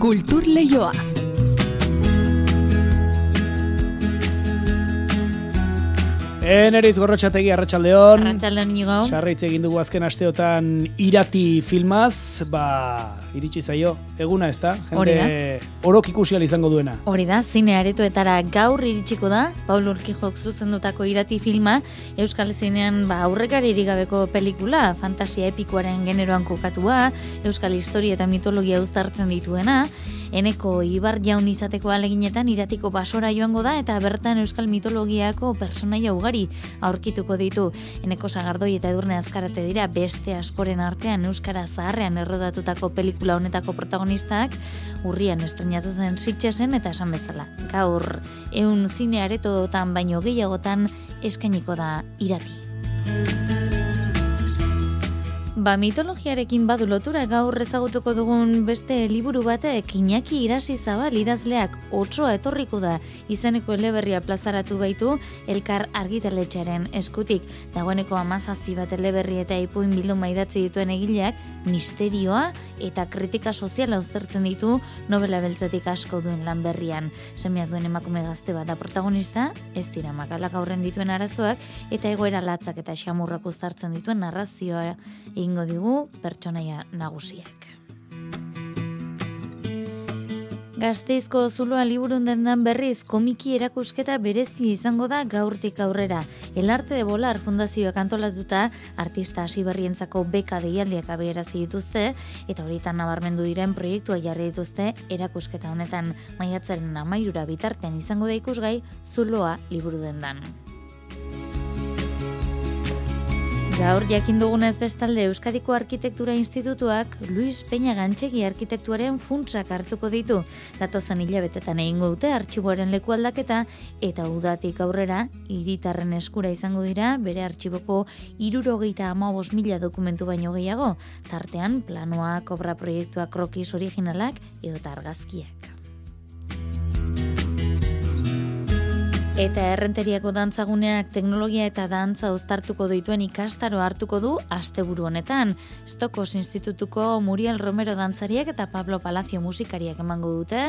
Kultur Leioa. Eneriz gorrotxategi arratsaldeon. Arratxaldeon inigo. Sarraitz egin dugu azken asteotan irati filmaz, ba, iritsi zaio, eguna ez da? Hori da. orok ikusial izango duena. Hori da, zine aretoetara gaur iritsiko da, Paul Urkijok zuzendutako irati filma, Euskal Zinean ba, aurrekaririk gabeko pelikula, fantasia epikoaren generoan kokatua, Euskal Historia eta mitologia uztartzen dituena, eneko ibar jaun izateko aleginetan iratiko basora joango da, eta bertan Euskal mitologiako personaia ugari aurkituko ditu. Eneko sagardoi eta edurne azkarate dira beste askoren artean Euskara zaharrean errodatutako pelikula honetako protagonistak, urrian estrenatu zen sitxesen eta esan bezala. Gaur, eun zine aretotan baino gehiagotan eskainiko da irati. Ba, mitologiarekin badu lotura gaur ezagutuko dugun beste liburu batek Iñaki Irasi Zabal idazleak otsoa etorriko da izeneko eleberria plazaratu baitu elkar argitaletxearen eskutik. Dagoeneko amazazpi bat eleberri eta ipuin bilduma idatzi dituen egileak misterioa eta kritika soziala uztertzen ditu novela beltzetik asko duen lan berrian. Semia duen emakume gazte bat da protagonista, ez dira makalak aurren dituen arazoak eta egoera latzak eta xamurrak uztartzen dituen narrazioa egingo digu pertsonaia nagusiak. Gazteizko zuloa liburun dendan berriz komiki erakusketa berezi izango da gaurtik aurrera. El Arte de Volar fundazioak antolatuta artista hasi berrientzako beka deialdiak abierazi dituzte eta horietan nabarmendu diren proiektua jarri dituzte erakusketa honetan maiatzaren amairura bitartean izango da ikusgai zuloa liburu dendan. Gaur jakin dugunez bestalde Euskadiko Arkitektura Institutuak Luis Peña Gantxegi arkitektuaren funtsak hartuko ditu. Datozen hilabetetan egingo dute artxiboaren leku aldaketa eta udatik aurrera hiritarren eskura izango dira bere artxiboko irurogeita amabos mila dokumentu baino gehiago, tartean planoa, kobra proiektua krokis originalak edo argazkiak. Eta errenteriako dantzaguneak teknologia eta dantza uztartuko dituen ikastaro hartuko du asteburu honetan. Stokos Institutuko Muriel Romero dantzariak eta Pablo Palacio musikariak emango dute,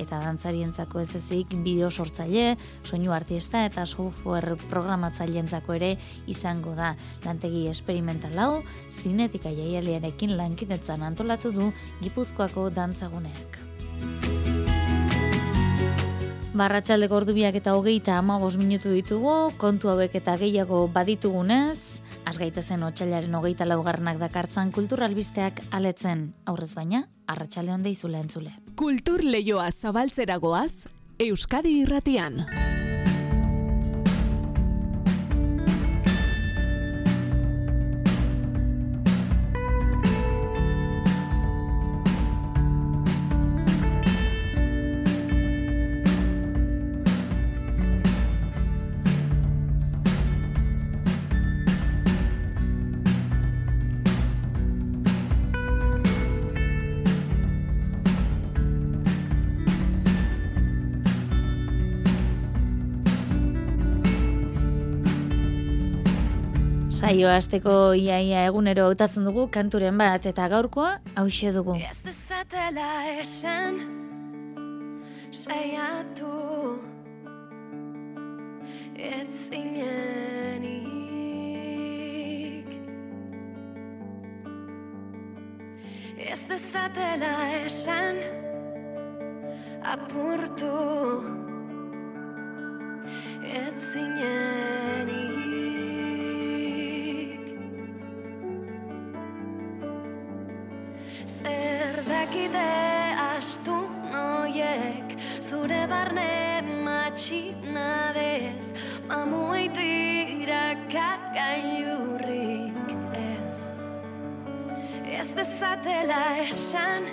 eta dantzarientzako ez ezik bideo sortzaile, soinu artista eta software programatzaileentzako ere izango da. Lantegi experimental hau, zinetika jaialiarekin lankidetzan antolatu du Gipuzkoako dantzaguneak. Barratxalde gordubiak eta hogeita ama minutu ditugu, kontu hauek eta gehiago baditugunez, asgaita zen otxailaren hogeita laugarnak dakartzan kulturalbisteak aletzen, aurrez baina, arratsalde honde izule entzule. Kultur leioa zabaltzeragoaz, Euskadi irratian. Saio asteko iaia egunero hautatzen dugu kanturen bat eta gaurkoa hause dugu. Ez dezatela esan saiatu ez zinenik Ez dezatela esan apurtu ez zinenik Zer dakite astu noiek Zure barne matxinadez Mamuitira kakailurrik ez. Ez dezatela esan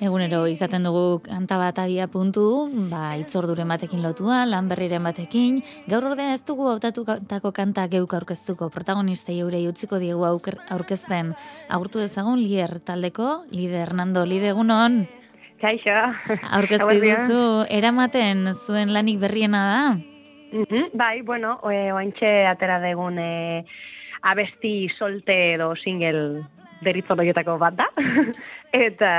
Egunero izaten dugu kanta bat abia puntu, ba, itzorduren batekin lotua, lan berriren batekin. Gaur ordea ez dugu hautatutako kanta geuk aurkeztuko, protagonista eurei utziko diegu aurkezten. Aurtu ezagun, lier taldeko, lide Hernando, lide egunon. Kaixo. Aurkeztu duzu, eramaten zuen lanik berriena da? Mm bai, bueno, oantxe atera degun e, abesti solte edo single deritzoloietako bat da. eta,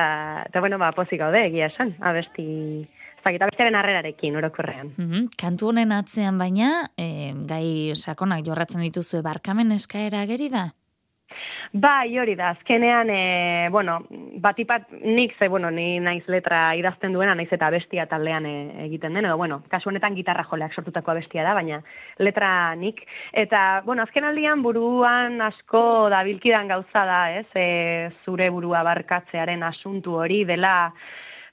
eta, bueno, ba, pozik gaude, egia esan, abesti, ez dakit, abestiaren harrerarekin, orokorrean. Mhm, Kantu honen atzean baina, e, gai sakonak jorratzen dituzue barkamen eskaera ageri da? Bai, hori da, azkenean, e, bueno, batipat nik, ze, bueno, ni naiz letra idazten duena, naiz eta bestia taldean e, egiten den, edo, bueno, kasu honetan gitarra joleak sortutako bestia da, baina letra nik. Eta, bueno, azken aldian buruan asko dabilkidan gauza da, ez, e, zure burua barkatzearen asuntu hori dela,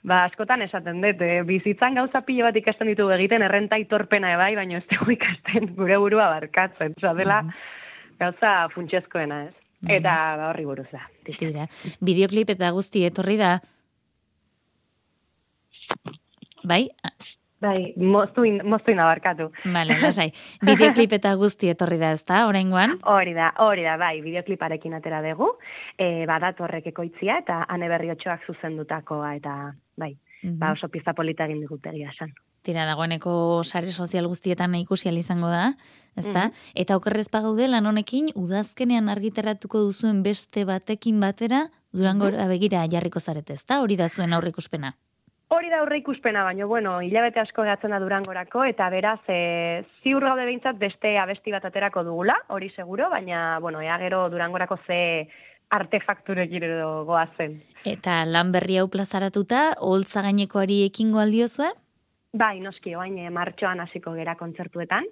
Ba, askotan esaten dut, e, bizitzan gauza pilo bat ikasten ditugu egiten errenta itorpena ebai, baina ez dugu ikasten gure burua barkatzen. Osa, dela, gauza funtsezkoena, ez? Eta ba, horri buruz da. Tira, bideoklip eta guzti etorri da. Bai? Bai, moztu, in, moztu inabarkatu. Vale, lasai. Bideoklip eta guzti etorri da, ezta? Oraingoan? Hori da, hori da, bai, bideokliparekin atera dugu, e, badatorrek ekoitzia eta ane berri otxoak zuzendutakoa eta, bai, Mhm. ba oso pizta polita egin digute egia esan. Tira, dagoeneko sare sozial guztietan ikusi izango da, ezta? Mhm. Eta okerrez pagaude lan honekin udazkenean argitaratuko duzuen beste batekin batera Durango Mhm. begira jarriko zarete, ezta? Hori da zuen aurreikuspena. Hori da aurre ikuspena, baino, bueno, hilabete asko gehatzen da durangorako, eta beraz, e, ziur gaude behintzat beste abesti bat aterako dugula, hori seguro, baina, bueno, ea gero durangorako ze artefakturekin edo goazen. Eta lan berri hau plazaratuta, holtza gainekoari ekingo aldiozue? Bai, noski, oain, e, martxoan hasiko gera kontzertuetan.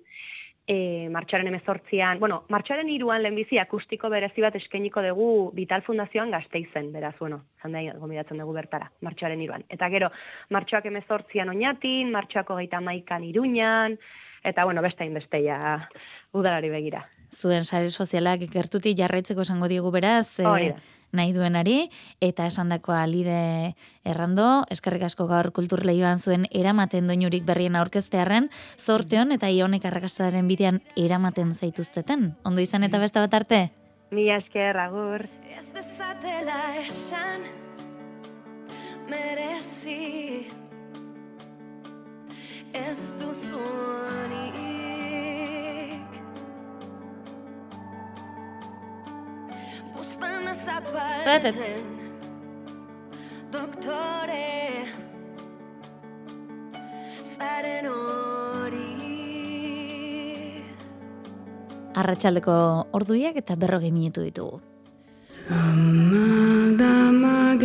E, martxoaren emezortzian, bueno, martxoaren iruan lehenbizi akustiko berezi bat eskainiko dugu Vital Fundazioan gazteizen, beraz, bueno, zanda gomidatzen dugu bertara, martxoaren iruan. Eta gero, martxoak emezortzian oinatin, martxoako geita maikan iruñan, eta, bueno, beste inbesteia udalari begira. Zuen sare sozialak gertutik jarraitzeko esango diegu beraz, da. nahi duenari, eta esandakoa lide errando, eskerrik asko gaur kultur lehioan zuen eramaten doinurik berrien aurkeztearren, zorteon eta ionek arrakastaren bidean eramaten zaituzteten. Ondo izan eta beste bat arte? Mila esker, agur. Ez dezatela esan merezi Ez duzunik Buztana zapaltzen Doktore Zaren hori. Arratsaldeko orduiak eta berrogei minutu ditugu. Dama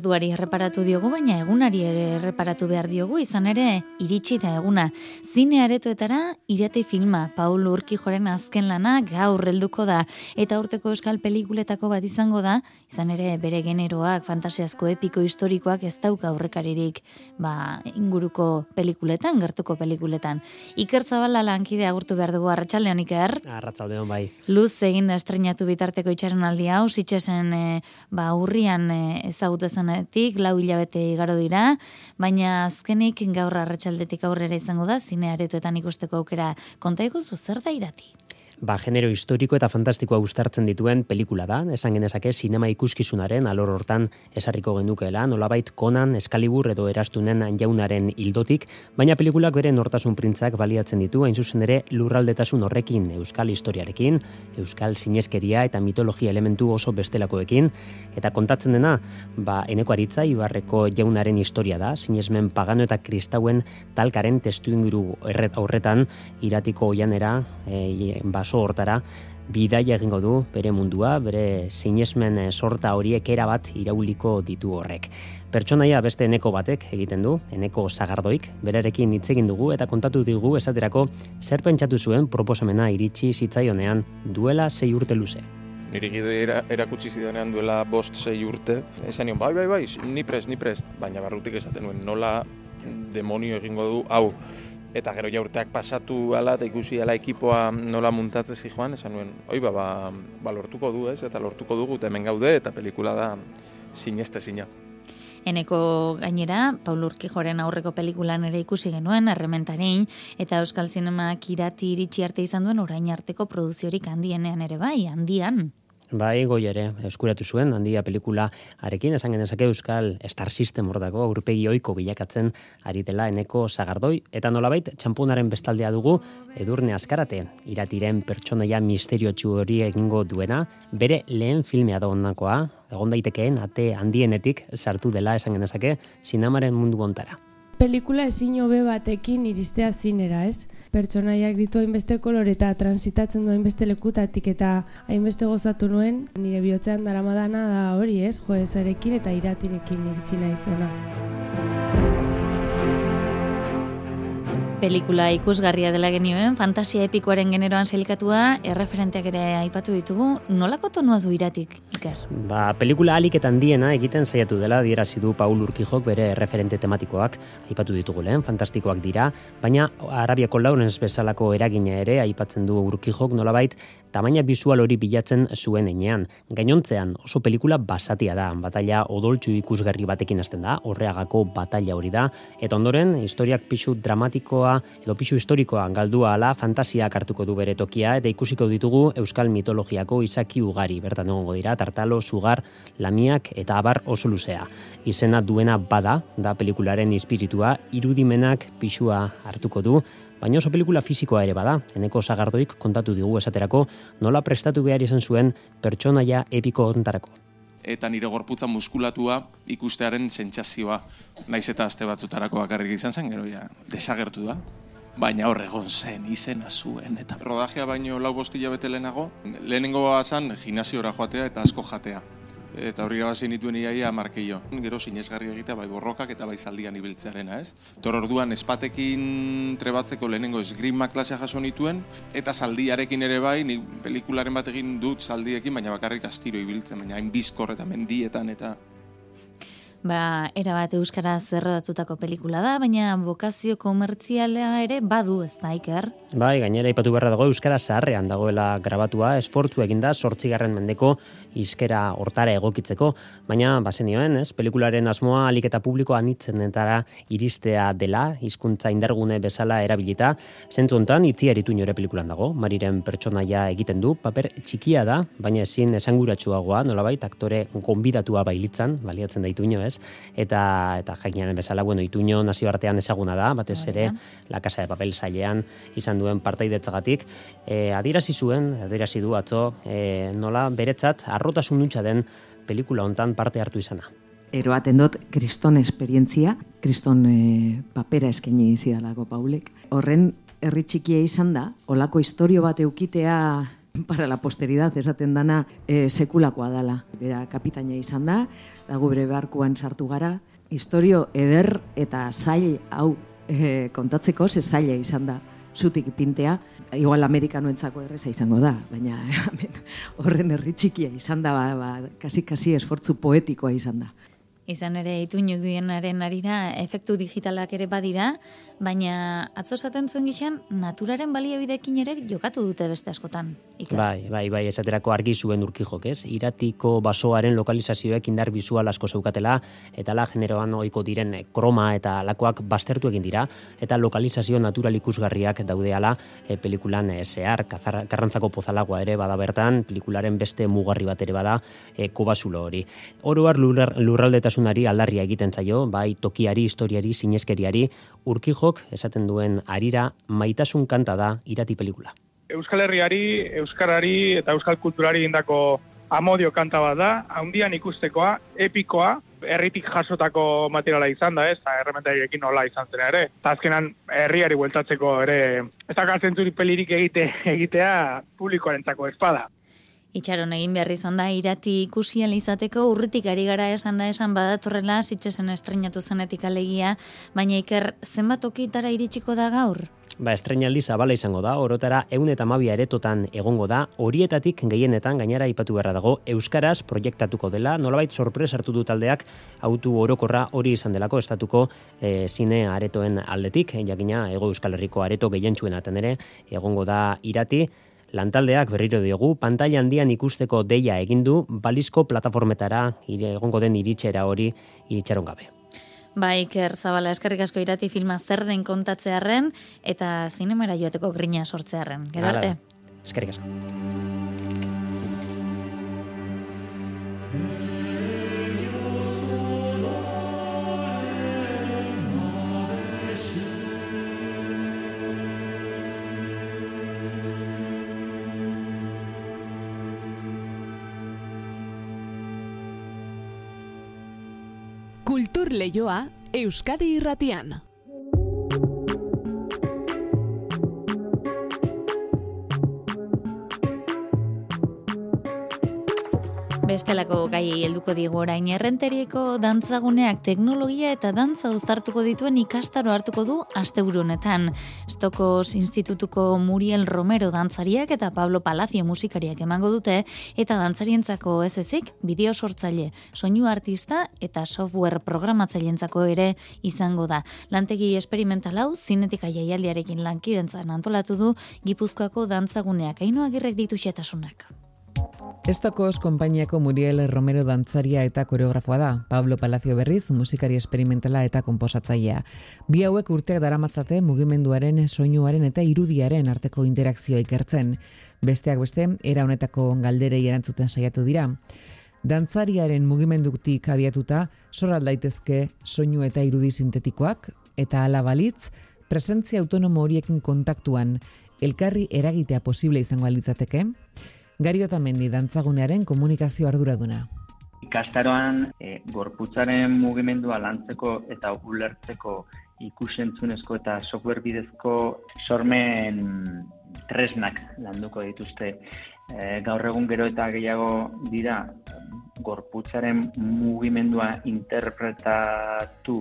Orduari erreparatu diogu, baina egunari ere erreparatu behar diogu, izan ere iritsi da eguna. Zine aretoetara irate filma, Paul Urkijoren azken lana gaur helduko da, eta urteko euskal pelikuletako bat izango da, izan ere bere generoak, fantasiazko epiko historikoak ez dauka aurrekaririk ba, inguruko pelikuletan, gertuko pelikuletan. Iker Zabala lankide agurtu behar dugu arratsaldean Iker. Arratzaldeon bai. Luz egin da estrenatu bitarteko itxaron aldi hau, sitxesen e, ba, urrian e, ezagutu zenetik, lau hilabete igaro dira, baina azkenik gaur arratsaldetik aurrera izango da, zine aretoetan ikusteko aukera konta iguzu, zer da irati? Ba, genero historiko eta fantastikoa uztartzen dituen pelikula da, esan genezake sinema ikuskizunaren alor hortan esarriko genukeela, nolabait konan, eskalibur edo erastunen jaunaren hildotik, baina pelikulak bere nortasun printzak baliatzen ditu, hain zuzen ere lurraldetasun horrekin, euskal historiarekin, euskal sineskeria eta mitologia elementu oso bestelakoekin, eta kontatzen dena, ba, eneko aritza ibarreko jaunaren historia da, sinesmen pagano eta kristauen talkaren testu inguru aurretan, iratiko oianera, e, baso hortara, bidaia egingo du bere mundua, bere sinesmen eh, sorta horiek erabat irauliko ditu horrek. Pertsonaia beste eneko batek egiten du, eneko zagardoik, berarekin hitz egin dugu eta kontatu digu esaterako zer pentsatu zuen proposamena iritsi zitzaionean duela sei urte luze. Niri gide era, erakutsi zidanean duela bost sei urte, esan nion, bai, bai, bai, ni prest, ni prest, baina barrutik esaten nuen, nola demonio egingo du, hau, eta gero ja urteak pasatu ala eta ikusi ala ekipoa nola muntatzen joan, esan nuen, oi, ba, ba, ba, lortuko du, ez, eta lortuko dugu, eta hemen gaude, eta pelikula da sineste sina. Eneko gainera, Paul Urkijoren aurreko pelikulan ere ikusi genuen, errementarein, eta Euskal Zinemak irati iritsi arte izan duen orain arteko produziorik handienean ere bai, handian. Bai, goi ere, eskuratu zuen, handia pelikula arekin, esan genezake Euskal Star System hordako aurpegi oiko bilakatzen ari dela eneko zagardoi, eta nolabait, txampunaren bestaldea dugu, edurne askarate, iratiren pertsonaia misteriotsu hori egingo duena, bere lehen filmea da ondakoa, egon daitekeen, ate handienetik sartu dela esan genezake, sinamaren mundu ontara. Pelikula ezin hobe batekin iristea zinera, ez? Pertsonaiak ditu hainbeste kolore eta transitatzen du hainbeste lekutatik eta hainbeste gozatu nuen, nire bihotzean daramadana da hori, ez? Jo ezarekin eta iratirekin iritsi naizena. Pelikula ikusgarria dela genioen, fantasia epikoaren generoan selikatua, erreferenteak ere aipatu ditugu, nolako tonua du iratik, Iker? Ba, pelikula alik eta handiena egiten saiatu dela dierazi du Paul Urkijok bere referente tematikoak aipatu ditugu lehen, fantastikoak dira, baina Arabiako Laurens bezalako eragina ere aipatzen du Urkijok nolabait tamaina bisual hori bilatzen zuen enean. Gainontzean oso pelikula basatia da, batalla odoltsu ikusgarri batekin hasten da, horreagako batalla hori da, eta ondoren historiak pisu dramatikoa edo pisu historikoa galdua ala fantasiak hartuko du bere tokia eta ikusiko ditugu euskal mitologiako izaki ugari bertan egongo dira tartalo, sugar, lamiak eta abar oso luzea. Izena duena bada, da pelikularen espiritua, irudimenak pisua hartuko du, baina oso pelikula fisikoa ere bada. Eneko sagardoik kontatu digu esaterako nola prestatu behar izan zuen pertsonaia epiko ontarako. Eta nire gorputza muskulatua ikustearen sentsazioa. Naiz eta aste batzutarako bakarrik izan zen, gero ja, desagertu da. Baina hor egon zen, izena zuen, eta rodajea baino lau bostila bete lehenago, lehenengoa zan gimnasiora joatea eta asko jatea. Eta hori irabazi nituen iaia markeio. Gero sinesgarri egitea bai borrokak eta bai zaldian ibiltzearena, ez? Tor orduan espatekin trebatzeko lehenengo esgrima klasea jaso nituen, eta zaldiarekin ere bai, ni pelikularen bat egin dut zaldiekin, baina bakarrik astiro ibiltzen, baina hain bizkor eta mendietan eta Ba, era bat euskaraz errodatutako pelikula da, baina bokazio komertziala ere badu ez da, Iker? Bai, gainera ipatu beharra dago euskara zaharrean dagoela grabatua, esfortzu eginda sortzigarren mendeko izkera hortara egokitzeko, baina bazenioen, ez, pelikularen asmoa alik eta publiko anitzenetara iristea dela, hizkuntza indargune bezala erabilita, zentzu hontan itzi eritu nore pelikulan dago, mariren pertsonaia egiten du, paper txikia da, baina ezin esanguratsuagoa, nolabait, aktore gonbidatua bailitzan, baliatzen da ituño, ez, eta, eta jakinaren bezala, bueno, ituño nazioartean ezaguna da, batez ere, la casa de papel sailean izan duen partaidetzagatik, e, adirazi zuen, adirazi du atzo, e, nola beretzat arrotasun hutsa den pelikula hontan parte hartu izana. eroaten dut kriston esperientzia, kriston e, papera eskaini zidalako Paulek. Horren herri txikia izan da, olako historio bat eukitea para la posteridad esaten dana e, sekulakoa dala. Bera kapitaina izan da, dago bere barkuan sartu gara, historio eder eta zail hau e, kontatzeko ze zaila izan da zutik pintea, igual amerikanoentzako erreza izango da, baina hemen horren herri txikia izan da, ba, ba, kasi-kasi esfortzu poetikoa izan da. Izan ere, ituinuk dienaren arira, efektu digitalak ere badira, baina atzo esaten zuen gixan, naturaren baliabidekin ere jokatu dute beste askotan. Iker. Bai, bai, bai, esaterako argi zuen urkijok, ez? Iratiko basoaren lokalizazioek indar bizual asko zeukatela, eta la generoan ohiko diren kroma eta alakoak baztertu egin dira, eta lokalizazio natural ikusgarriak daudeala e, pelikulan e, zehar, kazar, karrantzako pozalagoa ere bada bertan, pelikularen beste mugarri bat ere bada, e, kobasulo hori. Oroar lurraldetasunari aldarria egiten zaio, bai tokiari, historiari, sineskeriari, urkijok esaten duen arira maitasun kanta da irati pelikula. Euskal Herriari, Euskarari eta Euskal Kulturari indako amodio kanta bat da, haundian ikustekoa, epikoa, herritik jasotako materiala izan da, ez, eta errementariekin nola izan zen ere. Eta azkenan herriari bueltatzeko ere, ez da pelirik egite, egitea publikoarentzako espada. Itxaron egin behar izan da, irati ikusi izateko urritik ari gara esan da esan badatorrela, zitzesen estrenatu zenetik alegia, baina iker zenbat okitara iritsiko da gaur? Ba, estrenaldi zabala izango da, orotara eun eta mabia eretotan egongo da, horietatik gehienetan gainera ipatu beharra dago, Euskaraz proiektatuko dela, nolabait sorpres hartu du taldeak, autu orokorra hori izan delako, estatuko e, zine aretoen aldetik, jakina, ego Euskal Herriko areto gehientsuenaten ere, egongo da irati, Lantaldeak berriro diogu, pantalla handian ikusteko deia egin du balizko plataformetara egongo den iritxera hori itxaron gabe. Ba, Iker Zabala, eskerrik asko irati filma zer den kontatzearren eta zinemara joateko grina sortzearren. Gero arte. Eskerrik asko. Kultur Leioa Euskadi Irratian. Bestelako gaiei helduko digu orain errenterieko dantzaguneak teknologia eta dantza uztartuko dituen ikastaro hartuko du asteburu honetan. Stokos Institutuko Muriel Romero dantzariak eta Pablo Palacio musikariak emango dute eta dantzarientzako ez ezik bideo sortzaile, soinu artista eta software programatzaileentzako ere izango da. Lantegi esperimental hau zinetika jaialdiarekin lankidentzan antolatu du Gipuzkoako dantzaguneak. Aino agirrek ditu xetasunak. Estokos konpainiako Muriel Romero dantzaria eta koreografoa da. Pablo Palacio Berriz, musikari esperimentala eta konposatzailea. Bi hauek urteak daramatzate mugimenduaren, soinuaren eta irudiaren arteko interakzioa ikertzen. Besteak beste, era honetako galderei erantzuten saiatu dira. Dantzariaren mugimendutik abiatuta, sorral daitezke soinu eta irudi sintetikoak, eta ala balitz, presentzia autonomo horiekin kontaktuan, elkarri eragitea posible izango alitzateke, Gari Otamendi dantzagunearen komunikazio arduraduna. Ikastaroan e, gorputzaren mugimendua lantzeko eta ulertzeko ikusentzunezko eta software bidezko sormen tresnak landuko dituzte. E, gaur egun gero eta gehiago dira gorputzaren mugimendua interpretatu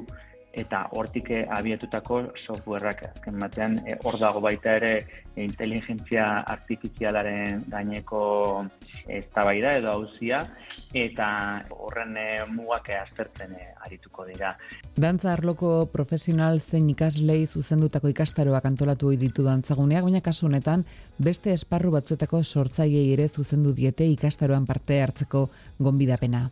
eta hortik eh, abiatutako softwareak azken batean eh, hor dago baita ere eh, inteligentzia artifizialaren gaineko eztabaida edo auzia eta horren eh, mugak aztertzen eh, arituko dira. Dantza arloko profesional zein ikaslei zuzendutako ikastaroak antolatu ohi ditu dantzaguneak, baina kasu honetan beste esparru batzuetako sortzaileei ere zuzendu diete ikastaroan parte hartzeko gonbidapena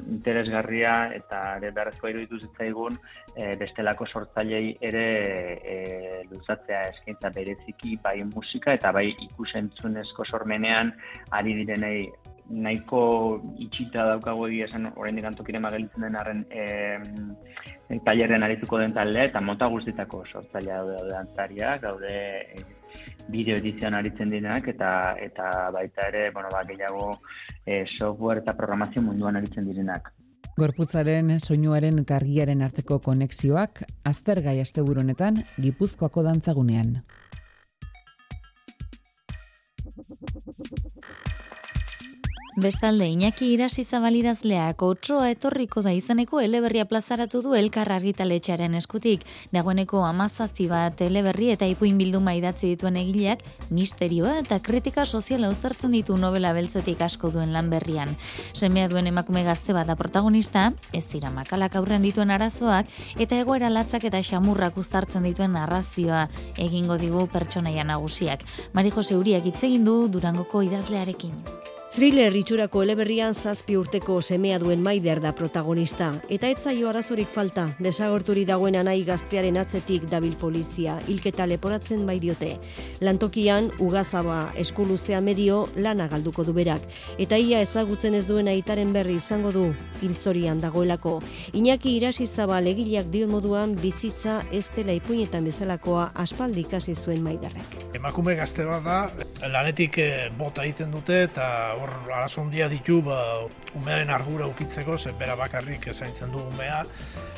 interesgarria eta beharrezkoa iruditu zitzaigun e, bestelako sortzailei ere e, luzatzea eskaintza bereziki bai musika eta bai ikusentzunezko sormenean ari direnei. Nahiko itxita daukago egia esan oraindik antokire magelitzen den arren e, tailerren arituko den taldea eta mota guztitako sortzailea daude daude dantzariak, daude bideo edizioan aritzen direnak eta eta baita ere, bueno, ba, gehiago e, software eta programazio munduan aritzen direnak. Gorputzaren, soinuaren eta argiaren arteko konexioak aztergai asteburu honetan Gipuzkoako dantzagunean. Bestalde, Iñaki Irasi Zabalidazleak otsoa etorriko da izaneko eleberria plazaratu du elkar argitaletxearen eskutik. Dagoeneko amazazpi bat eleberri eta ipuin bilduma idatzi dituen egileak, misterioa eta kritika soziala uztartzen ditu novela beltzetik asko duen lan berrian. Semea duen emakume gazte bat da protagonista, ez dira makalak aurren dituen arazoak, eta egoera latzak eta xamurrak uztartzen dituen narrazioa egingo digu pertsonaia nagusiak. Mari Jose Uriak hitz egin du Durangoko idazlearekin. Thriller itxurako eleberrian zazpi urteko semea duen maider da protagonista. Eta etzaio arazorik falta, desagorturi dagoen anai gaztearen atzetik dabil polizia, hilketa leporatzen bai diote. Lantokian, ugazaba eskuluzea medio lana galduko du berak. Eta ia ezagutzen ez duen aitaren berri izango du, hilzorian dagoelako. Iñaki irasi zaba legileak dion moduan bizitza ez dela ipuinetan bezalakoa aspaldi ikasi zuen maiderrek. Emakume gazte bat da, lanetik eh, bota egiten dute eta hor arazo handia ditu ba, umearen ardura ukitzeko, ze bera bakarrik zaintzen du umea.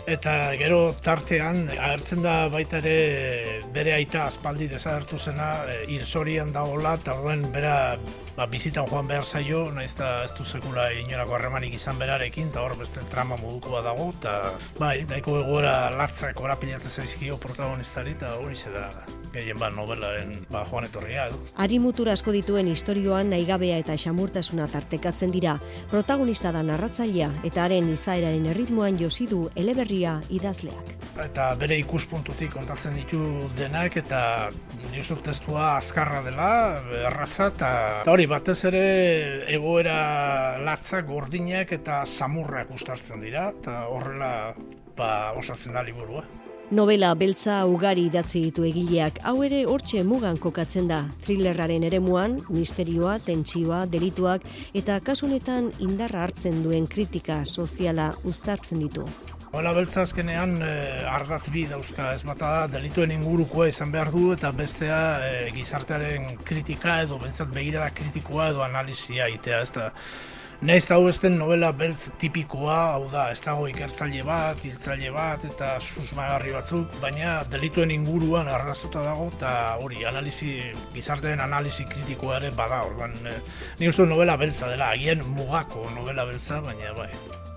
Eta gero tartean, agertzen da baita ere bere aita aspaldi desagertu zena, e, hilzorian dagoela, eta horren bera ba, bizitan joan behar zaio, naiz eta ez du sekula inorako harremanik izan berarekin, eta hor beste trama moduko bat dago, eta bai, nahiko egoera latzak orapilatzen zaizkio protagonistari, eta hori da gehien bat novelaren ba, joan etorria. Ari mutur asko dituen istorioan naigabea eta xamurtasuna tartekatzen dira. Protagonista da narratzailea eta haren izaeraren erritmoan josi du eleberria idazleak. Eta bere ikuspuntutik kontatzen ditu denak eta justut testua azkarra dela, erraza eta, eta hori batez ere egoera latzak, gordinak eta samurrak ustartzen dira eta horrela ba, osatzen da liburua. Novela beltza ugari idatzi ditu egileak, hau ere hortxe mugan kokatzen da. Thrillerraren eremuan, misterioa, tentsioa, delituak eta kasunetan indarra hartzen duen kritika soziala uztartzen ditu. Novela beltza azkenean eh, ardatz bi dauzka ez bata da, delituen ingurukoa izan behar du eta bestea eh, gizartearen kritika edo bentsat begirada kritikoa edo analizia itea ez da. Naiz hau ez den novela beltz tipikoa, hau da, ez dago ikertzaile bat, hiltzaile bat eta susmagarri batzuk, baina delituen inguruan arrastuta dago eta hori, analizi, gizartearen analizi kritikoa ere bada, orban, eh, ni uste novela beltza dela, agian mugako novela beltza, baina bai.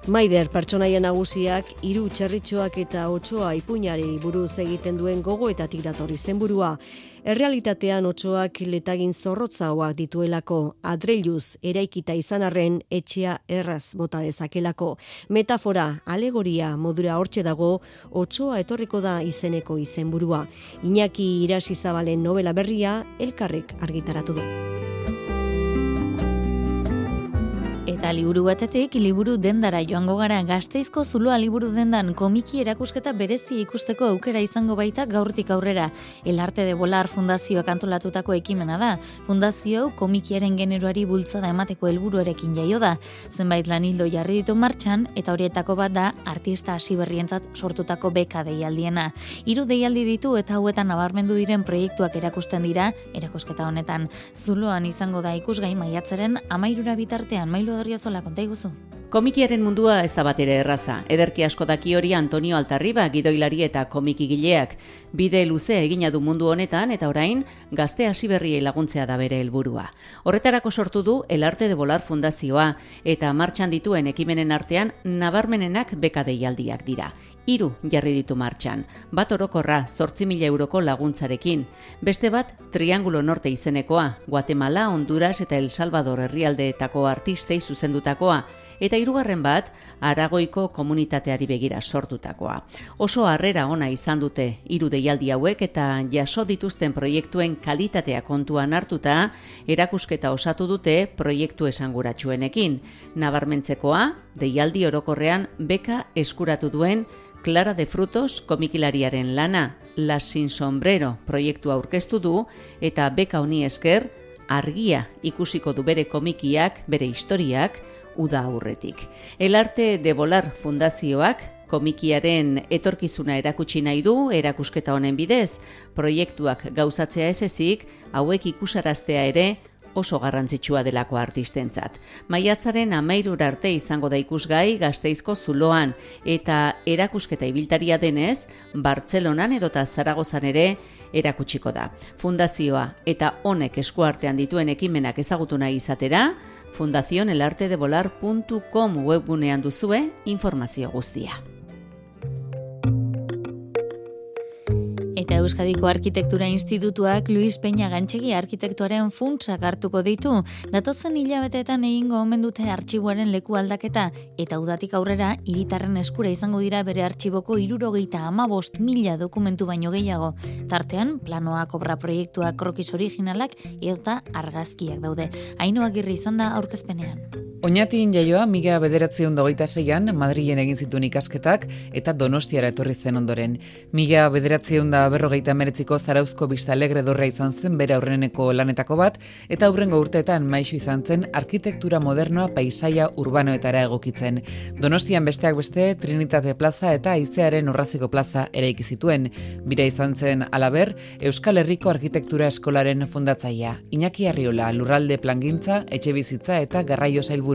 Maider pertsonaia nagusiak hiru txerritxoak eta otsoa ipuñari buruz egiten duen gogoetatik datorri zenburua. Errealitatean otsoak letagin zorrotzagoak dituelako, adreiluz eraikita izan arren etxea erraz bota dezakelako. Metafora, alegoria modura hortxe dago, otsoa etorriko da izeneko izenburua. Iñaki irasi zabalen novela berria, elkarrek argitaratu du. Eta liburu batetik, liburu dendara joango gara gazteizko zuloa liburu dendan komiki erakusketa berezi ikusteko aukera izango baita gaurtik aurrera. El Arte de Volar fundazioak antolatutako ekimena da. Fundazio hau komikiaren generoari bultzada emateko helburuarekin jaio da. Zenbait lanildo jarri ditu martxan eta horietako bat da artista hasi berrientzat sortutako beka deialdiena. Hiru deialdi ditu eta hauetan nabarmendu diren proiektuak erakusten dira erakusketa honetan. Zuloan izango da ikusgai maiatzaren amairura bitartean mailu Odriozola konta iguzu. Komikiaren mundua ez da bat ere erraza. Ederki asko daki hori Antonio Altarriba, gidoilari eta komikigileak. Bide luze egina du mundu honetan eta orain gazte hasi berriei laguntzea da bere helburua. Horretarako sortu du El Arte de Volar Fundazioa eta martxan dituen ekimenen artean nabarmenenak beka deialdiak dira. Hiru jarri ditu martxan. Bat orokorra 8.000 euroko laguntzarekin. Beste bat Triangulo Norte izenekoa, Guatemala, Honduras eta El Salvador herrialdeetako artistei zuzendutakoa eta hirugarren bat Aragoiko komunitateari begira sortutakoa. Oso harrera ona izan dute hiru deialdi hauek eta jaso dituzten proiektuen kalitatea kontuan hartuta erakusketa osatu dute proiektu esanguratsuenekin. Nabarmentzekoa, deialdi orokorrean beka eskuratu duen Clara de Frutos komikilariaren lana, La Sin Sombrero proiektua aurkeztu du eta beka honi esker argia ikusiko du bere komikiak, bere historiak, uda aurretik. El Arte de Volar Fundazioak komikiaren etorkizuna erakutsi nahi du erakusketa honen bidez, proiektuak gauzatzea ez ezik, hauek ikusaraztea ere oso garrantzitsua delako artistentzat. Maiatzaren amairur arte izango da ikusgai gazteizko zuloan eta erakusketa ibiltaria denez, Bartzelonan edota Zaragozan ere erakutsiko da. Fundazioa eta honek eskuartean dituen ekimenak ezagutu nahi izatera, fundazionelartedevolar.com webgunean duzue informazio guztia. Euskadiko Arkitektura Institutuak Luis Peña Gantxegi arkitektuaren funtsak hartuko ditu. Datozen hilabeteetan egingo omen dute artxiboaren leku aldaketa eta udatik aurrera hiritarren eskura izango dira bere artxiboko irurogeita amabost mila dokumentu baino gehiago. Tartean, planoak obra proiektuak krokis originalak eta argazkiak daude. Hainoak irri izan da aurkezpenean. Oñatin jaioa mila bederatzion dogeita zeian Madrilen egin zituen ikasketak eta Donostiara etorri zen ondoren. Mila bederatzion da berrogeita meretziko zarauzko bista alegre dorra izan zen bere aurreneko lanetako bat eta aurrengo urteetan maisu izan zen arkitektura modernoa paisaia urbanoetara egokitzen. Donostian besteak beste Trinitate Plaza eta Aizearen Urraziko Plaza eraiki zituen. Bira izan zen alaber Euskal Herriko Arkitektura Eskolaren fundatzaia. Iñaki Arriola, lurralde plangintza, etxe bizitza eta garraio sailburua.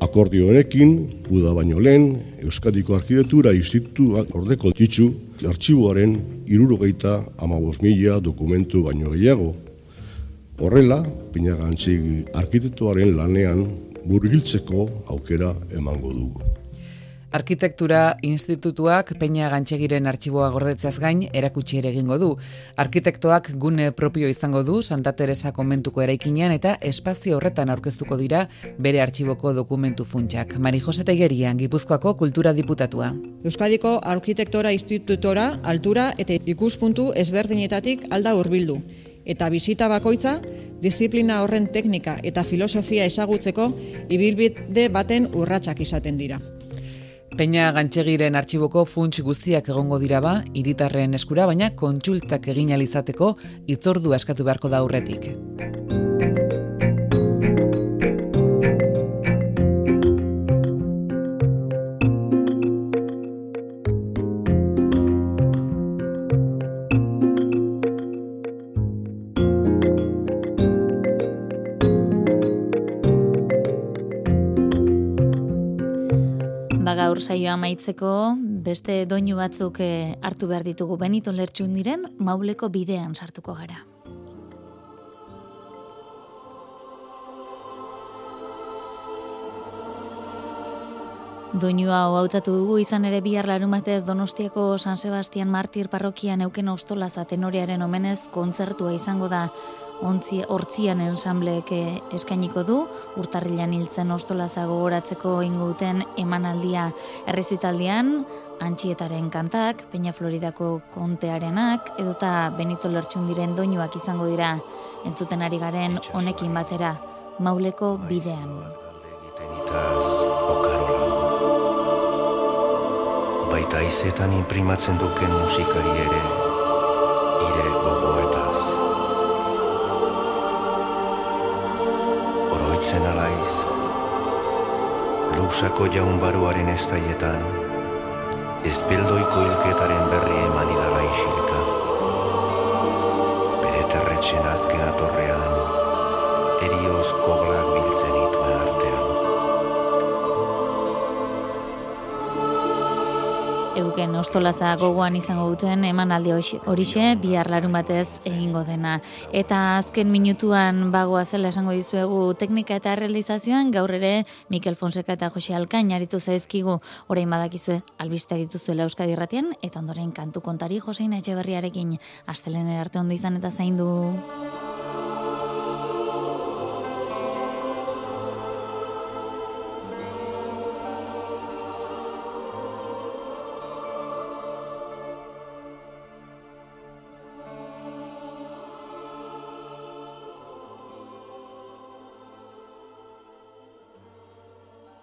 Akordio honekin, uda baino lehen, Euskadiko Arkitektura Institutuak ordeko titzu artxiboaren irurogeita amabos mila dokumentu baino gehiago. Horrela, pinagantzik arkitektuaren lanean burgiltzeko aukera emango dugu. Arkitektura Institutuak Peña Gantxegiren artxiboa gordetzeaz gain erakutsi ere egingo du. Arkitektoak gune propio izango du Santa Teresa konbentuko eraikinean eta espazio horretan aurkeztuko dira bere artxiboko dokumentu funtsak. Mari Jose Tegerian, Gipuzkoako Kultura Diputatua. Euskadiko Arkitektora Institutora altura eta ikuspuntu ezberdinetatik alda hurbildu eta bizita bakoitza disiplina horren teknika eta filosofia ezagutzeko ibilbide baten urratsak izaten dira. Peña Gantxegiren artxiboko funts guztiak egongo dira ba, iritarren eskura, baina kontsultak egin alizateko itzordu askatu beharko da aurretik. Gaur saioa amaitzeko beste doinu batzuk eh, hartu behar ditugu Benito Lertxun diren Mauleko bidean sartuko gara. Doinu hau hautatu dugu izan ere bihar larumatez Donostiako San Sebastian Martir parrokian euken ostolaza tenorearen omenez kontzertua izango da ontzi hortzian ensambleek eskainiko du urtarrilan hiltzen ostolaza gogoratzeko inguten emanaldia. Errezitaldian antxietaren kantak, Peña Floridako kontearenak edota Benito Lertxun diren doinuak izango dira. Entzuten ari garen honekin batera Mauleko bidean. baita izetan imprimatzen duken musikari ere, Oroitzen alaiz, lusako jaun baruaren estaietan, ezbeldoiko hilketaren berri eman idala isilka. Bere terretxen azken atorrean, erioz Euken ostolaza gogoan izango duten emanaldi horixe bihar larun batez egingo dena. Eta azken minutuan bagoa zela esango dizuegu teknika eta realizazioan gaur ere Mikel Fonseka eta Jose Alkain aritu zaizkigu orain badakizue albiste dituzuela Euskadi Irratian eta ondoren kantu kontari Josein Etxeberriarekin astelener arte ondo izan eta zaindu.